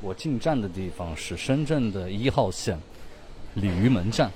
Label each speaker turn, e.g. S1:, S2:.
S1: 我进站的地方是深圳的一号线鲤鱼门站。